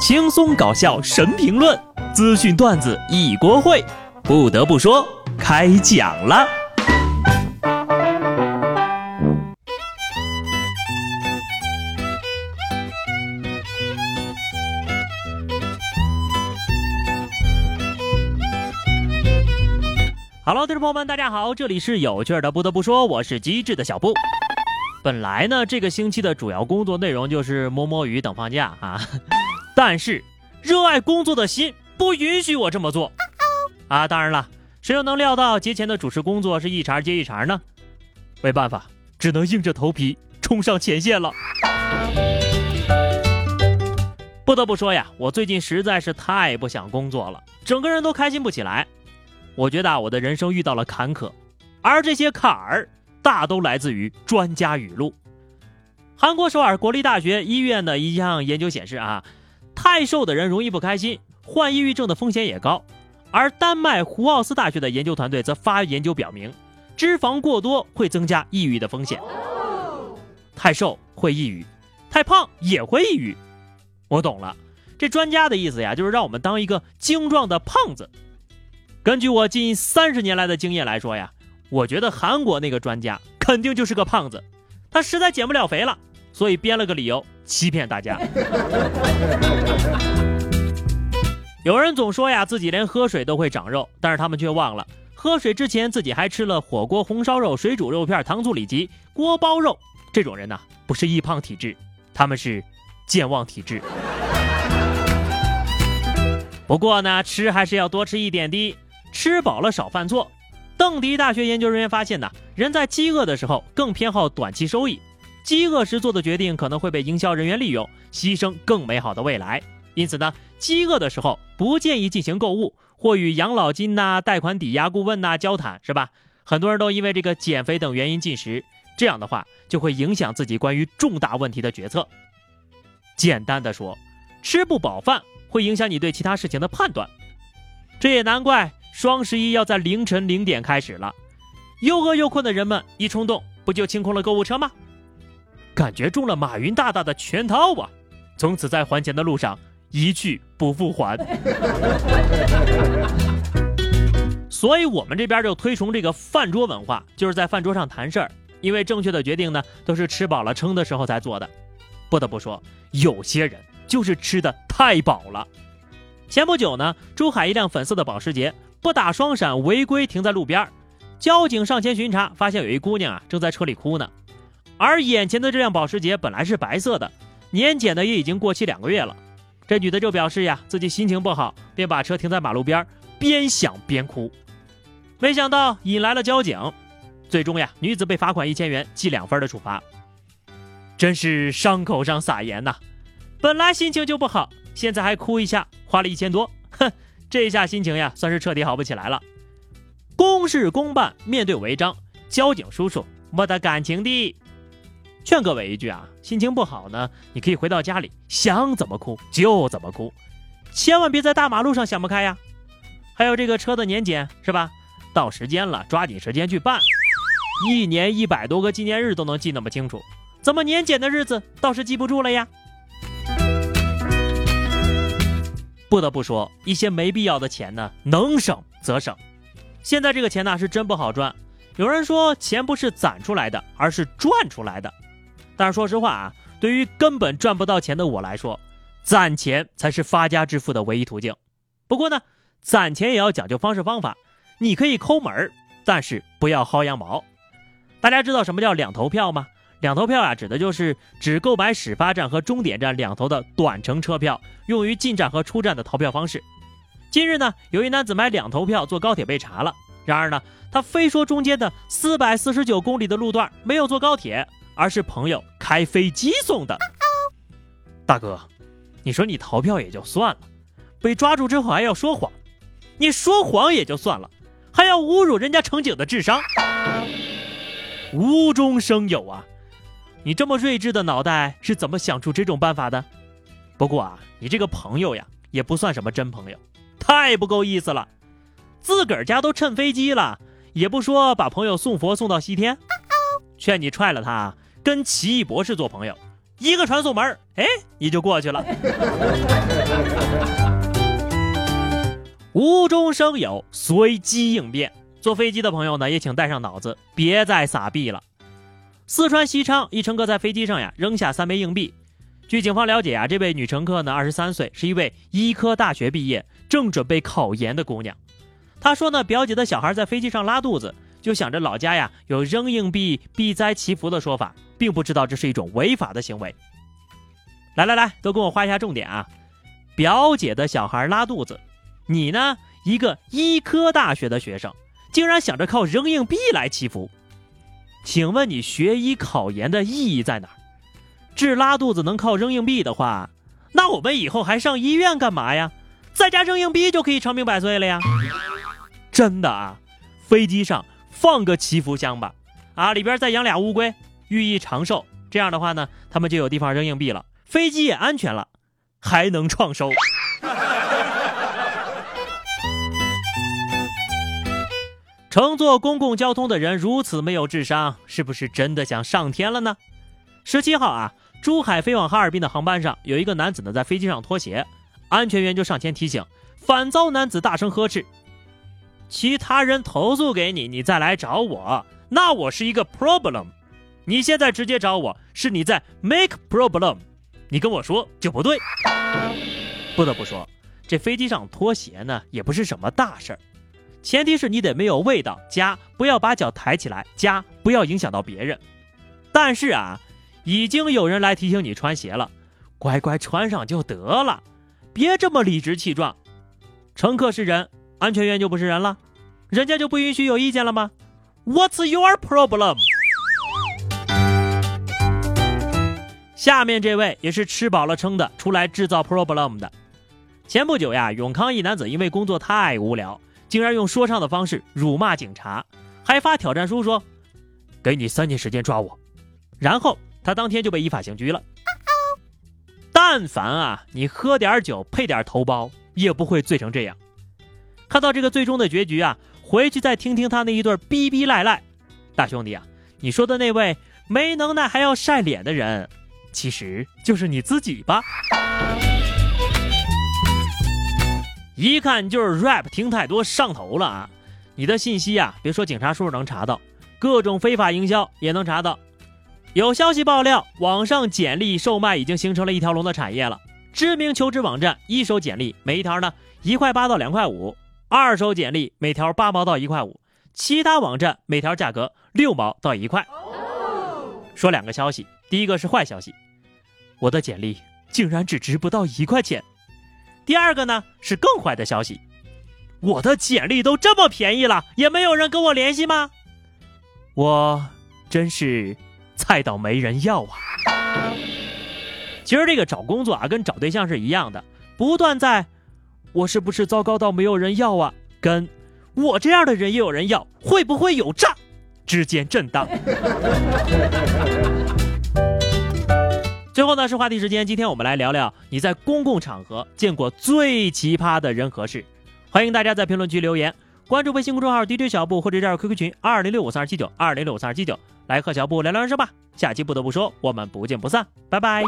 轻松搞笑神评论，资讯段子一锅烩。不得不说，开讲了。Hello，听众朋友们，大家好，这里是有趣的。不得不说，我是机智的小布。本来呢，这个星期的主要工作内容就是摸摸鱼等放假啊。但是，热爱工作的心不允许我这么做啊！当然了，谁又能料到节前的主持工作是一茬接一茬呢？没办法，只能硬着头皮冲上前线了。不得不说呀，我最近实在是太不想工作了，整个人都开心不起来。我觉得我的人生遇到了坎坷，而这些坎儿大都来自于专家语录。韩国首尔国立大学医院的一项研究显示啊。太瘦的人容易不开心，患抑郁症的风险也高。而丹麦胡奥斯大学的研究团队则发研究表明，脂肪过多会增加抑郁的风险。太瘦会抑郁，太胖也会抑郁。我懂了，这专家的意思呀，就是让我们当一个精壮的胖子。根据我近三十年来的经验来说呀，我觉得韩国那个专家肯定就是个胖子，他实在减不了肥了，所以编了个理由。欺骗大家。有人总说呀，自己连喝水都会长肉，但是他们却忘了，喝水之前自己还吃了火锅、红烧肉、水煮肉片、糖醋里脊、锅包肉。这种人呢，不是易胖体质，他们是健忘体质。不过呢，吃还是要多吃一点的，吃饱了少犯错。邓迪大学研究人员发现呢，人在饥饿的时候更偏好短期收益。饥饿时做的决定可能会被营销人员利用，牺牲更美好的未来。因此呢，饥饿的时候不建议进行购物或与养老金呐、贷款抵押顾问呐交谈，是吧？很多人都因为这个减肥等原因进食，这样的话就会影响自己关于重大问题的决策。简单的说，吃不饱饭会影响你对其他事情的判断。这也难怪双十一要在凌晨零点开始了，又饿又困的人们一冲动，不就清空了购物车吗？感觉中了马云大大的圈套啊！从此在还钱的路上一去不复还。所以，我们这边就推崇这个饭桌文化，就是在饭桌上谈事儿。因为正确的决定呢，都是吃饱了撑的时候才做的。不得不说，有些人就是吃的太饱了。前不久呢，珠海一辆粉色的保时捷不打双闪违规停在路边，交警上前巡查，发现有一姑娘啊正在车里哭呢。而眼前的这辆保时捷本来是白色的，年检的也已经过期两个月了。这女的就表示呀，自己心情不好，便把车停在马路边，边想边哭。没想到引来了交警，最终呀，女子被罚款一千元，记两分的处罚。真是伤口上撒盐呐！本来心情就不好，现在还哭一下，花了一千多，哼，这下心情呀，算是彻底好不起来了。公事公办，面对违章，交警叔叔没得感情的。劝各位一句啊，心情不好呢，你可以回到家里想怎么哭就怎么哭，千万别在大马路上想不开呀。还有这个车的年检是吧？到时间了，抓紧时间去办。一年一百多个纪念日都能记那么清楚，怎么年检的日子倒是记不住了呀？不得不说，一些没必要的钱呢，能省则省。现在这个钱呢，是真不好赚。有人说，钱不是攒出来的，而是赚出来的。但是说实话啊，对于根本赚不到钱的我来说，攒钱才是发家致富的唯一途径。不过呢，攒钱也要讲究方式方法。你可以抠门儿，但是不要薅羊毛。大家知道什么叫两头票吗？两头票啊，指的就是只购买始发站和终点站两头的短程车票，用于进站和出站的逃票方式。近日呢，有一男子买两头票坐高铁被查了，然而呢，他非说中间的四百四十九公里的路段没有坐高铁。而是朋友开飞机送的，大哥，你说你逃票也就算了，被抓住之后还要说谎，你说谎也就算了，还要侮辱人家乘警的智商，无中生有啊！你这么睿智的脑袋是怎么想出这种办法的？不过啊，你这个朋友呀，也不算什么真朋友，太不够意思了，自个儿家都趁飞机了，也不说把朋友送佛送到西天，劝你踹了他。跟奇异博士做朋友，一个传送门，哎，你就过去了。无中生有，随机应变。坐飞机的朋友呢，也请带上脑子，别再撒币了。四川西昌一乘客在飞机上呀，扔下三枚硬币。据警方了解啊，这位女乘客呢，二十三岁，是一位医科大学毕业，正准备考研的姑娘。她说呢，表姐的小孩在飞机上拉肚子，就想着老家呀有扔硬币避灾祈福的说法，并不知道这是一种违法的行为。来来来，都跟我画一下重点啊！表姐的小孩拉肚子，你呢，一个医科大学的学生，竟然想着靠扔硬币来祈福，请问你学医考研的意义在哪儿？治拉肚子能靠扔硬币的话，那我们以后还上医院干嘛呀？在家扔硬币就可以长命百岁了呀！真的啊，飞机上放个祈福箱吧，啊，里边再养俩乌龟，寓意长寿。这样的话呢，他们就有地方扔硬币了，飞机也安全了，还能创收。乘坐公共交通的人如此没有智商，是不是真的想上天了呢？十七号啊。珠海飞往哈尔滨的航班上，有一个男子呢在飞机上脱鞋，安全员就上前提醒，反遭男子大声呵斥：“其他人投诉给你，你再来找我，那我是一个 problem。你现在直接找我，是你在 make problem。你跟我说就不对。”不得不说，这飞机上脱鞋呢也不是什么大事儿，前提是你得没有味道，加不要把脚抬起来，加不要影响到别人。但是啊。已经有人来提醒你穿鞋了，乖乖穿上就得了，别这么理直气壮。乘客是人，安全员就不是人了，人家就不允许有意见了吗？What's your problem？下面这位也是吃饱了撑的出来制造 problem 的。前不久呀，永康一男子因为工作太无聊，竟然用说唱的方式辱骂警察，还发挑战书说：“给你三天时间抓我。”然后。他当天就被依法刑拘了。但凡啊，你喝点酒配点头孢，也不会醉成这样。看到这个最终的结局啊，回去再听听他那一对逼逼赖赖。大兄弟啊，你说的那位没能耐还要晒脸的人，其实就是你自己吧？一看就是 rap 听太多上头了啊！你的信息啊，别说警察叔叔能查到，各种非法营销也能查到。有消息爆料，网上简历售卖已经形成了一条龙的产业了。知名求职网站一手简历每一条呢一块八到两块五，二手简历每条八毛到一块五，其他网站每条价格六毛到一块。说两个消息，第一个是坏消息，我的简历竟然只值不到一块钱。第二个呢是更坏的消息，我的简历都这么便宜了，也没有人跟我联系吗？我真是。菜到没人要啊！其实这个找工作啊，跟找对象是一样的，不断在“我是不是糟糕到没有人要啊”跟“我这样的人也有人要，会不会有诈”之间震荡。最后呢是话题时间，今天我们来聊聊你在公共场合见过最奇葩的人和事。欢迎大家在评论区留言，关注微信公众号 DJ 小布或者加入 QQ 群二零六五三二七九二零六五三二七九。来和小布聊聊人生吧，下期不得不说，我们不见不散，拜拜。